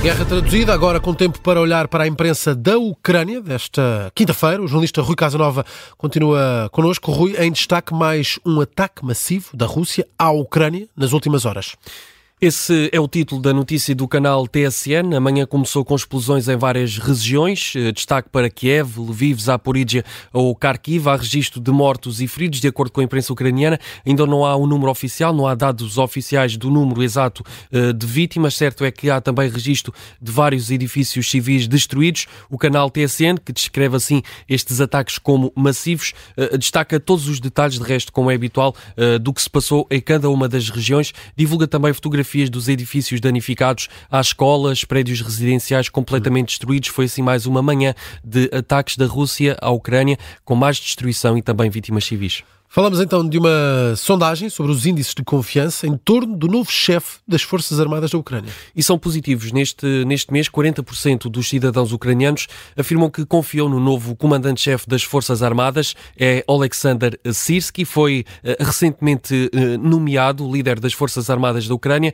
Guerra traduzida, agora com tempo para olhar para a imprensa da Ucrânia desta quinta-feira. O jornalista Rui Casanova continua connosco. Rui, em destaque mais um ataque massivo da Rússia à Ucrânia nas últimas horas. Esse é o título da notícia do canal TSN. Amanhã começou com explosões em várias regiões. Eh, destaque para Kiev, Lviv, Zaporizhia ou Kharkiv. Há registro de mortos e feridos, de acordo com a imprensa ucraniana. Ainda não há um número oficial, não há dados oficiais do número exato eh, de vítimas. Certo é que há também registro de vários edifícios civis destruídos. O canal TSN, que descreve assim estes ataques como massivos, eh, destaca todos os detalhes, de resto, como é habitual, do que se passou em cada uma das regiões. Divulga também fotografias fotografias dos edifícios danificados, às escolas, prédios residenciais completamente destruídos. Foi assim mais uma manhã de ataques da Rússia à Ucrânia, com mais destruição e também vítimas civis. Falamos então de uma sondagem sobre os índices de confiança em torno do novo chefe das Forças Armadas da Ucrânia. E são positivos. Neste, neste mês, 40% dos cidadãos ucranianos afirmam que confiam no novo comandante-chefe das Forças Armadas, é Alexander Sirsky, foi uh, recentemente uh, nomeado líder das Forças Armadas da Ucrânia.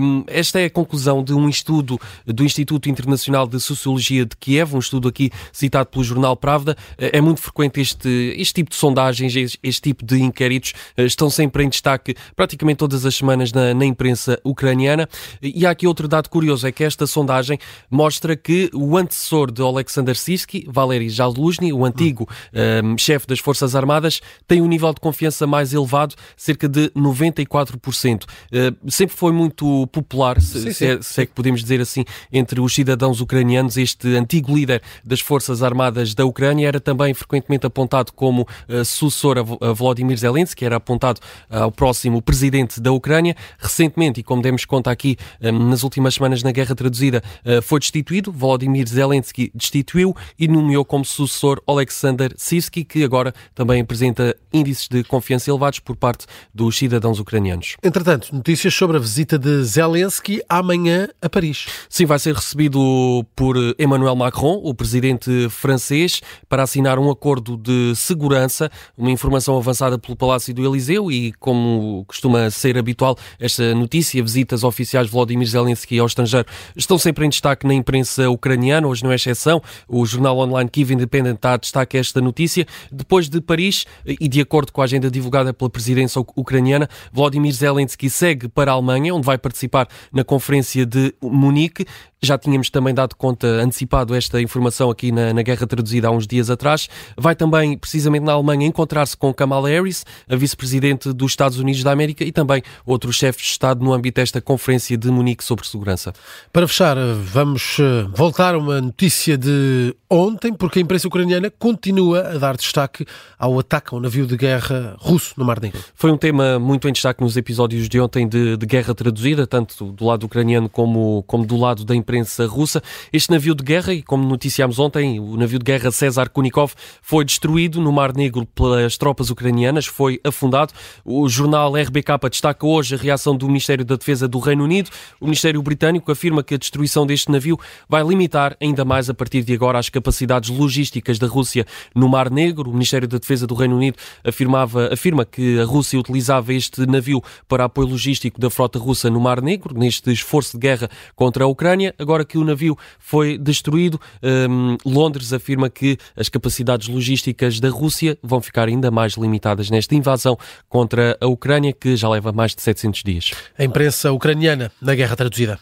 Um, esta é a conclusão de um estudo do Instituto Internacional de Sociologia de Kiev, um estudo aqui citado pelo jornal Pravda. Uh, é muito frequente este, este tipo de sondagens, este, este tipo tipo de inquéritos eh, estão sempre em destaque praticamente todas as semanas na, na imprensa ucraniana. E há aqui outro dado curioso, é que esta sondagem mostra que o antecessor de Alexander Sirsky, Valery Zaluzny, o antigo um, ehm, chefe das Forças Armadas, tem um nível de confiança mais elevado, cerca de 94%. Uh, eh, sempre foi muito popular, se, sim, sim. Se, é, se, é, que podemos dizer assim, entre os cidadãos ucranianos. Este antigo líder das Forças Armadas da Ucrânia era também frequentemente apontado como uh, sucessor a, a Volodymyr Zelensky, era apontado ah, ao próximo presidente da Ucrânia. Recentemente, e como demos conta aqui ah, nas últimas semanas na Guerra Traduzida, ah, foi destituído. Volodymyr Zelensky destituiu e nomeou como sucessor Alexander Sirsky, que agora também apresenta índices de confiança elevados por parte dos cidadãos ucranianos. Entretanto, notícias sobre a visita de Zelensky amanhã a Paris. Sim, vai ser recebido por Emmanuel Macron, o presidente francês, para assinar um acordo de segurança, uma informação avançada pelo Palácio do Eliseu e, como costuma ser habitual, esta notícia, visitas oficiais de Vladimir Zelensky ao estrangeiro, estão sempre em destaque na imprensa ucraniana, hoje não é exceção. O jornal online Kiev Independent a destaque esta notícia. Depois de Paris, e de acordo com a agenda divulgada pela presidência ucraniana, Vladimir Zelensky segue para a Alemanha, onde vai participar na conferência de Munique. Já tínhamos também dado conta, antecipado esta informação aqui na, na Guerra Traduzida há uns dias atrás. Vai também, precisamente na Alemanha, encontrar-se com Kamala Harris, a vice-presidente dos Estados Unidos da América, e também outros chefes de Estado no âmbito desta Conferência de Munique sobre Segurança. Para fechar, vamos eh, voltar a uma notícia de ontem, porque a imprensa ucraniana continua a dar destaque ao ataque ao navio de guerra russo no Mar Negro. Foi um tema muito em destaque nos episódios de ontem de, de Guerra Traduzida, tanto do lado ucraniano como, como do lado da imprensa imprensa russa. Este navio de guerra, e como noticiámos ontem, o navio de guerra César Kunikov foi destruído no Mar Negro pelas tropas ucranianas, foi afundado. O jornal RBK destaca hoje a reação do Ministério da Defesa do Reino Unido. O Ministério Britânico afirma que a destruição deste navio vai limitar ainda mais a partir de agora as capacidades logísticas da Rússia no Mar Negro. O Ministério da Defesa do Reino Unido afirmava, afirma que a Rússia utilizava este navio para apoio logístico da frota russa no Mar Negro, neste esforço de guerra contra a Ucrânia agora que o navio foi destruído, um, Londres afirma que as capacidades logísticas da Rússia vão ficar ainda mais limitadas nesta invasão contra a Ucrânia, que já leva mais de 700 dias. A imprensa ucraniana na guerra traduzida.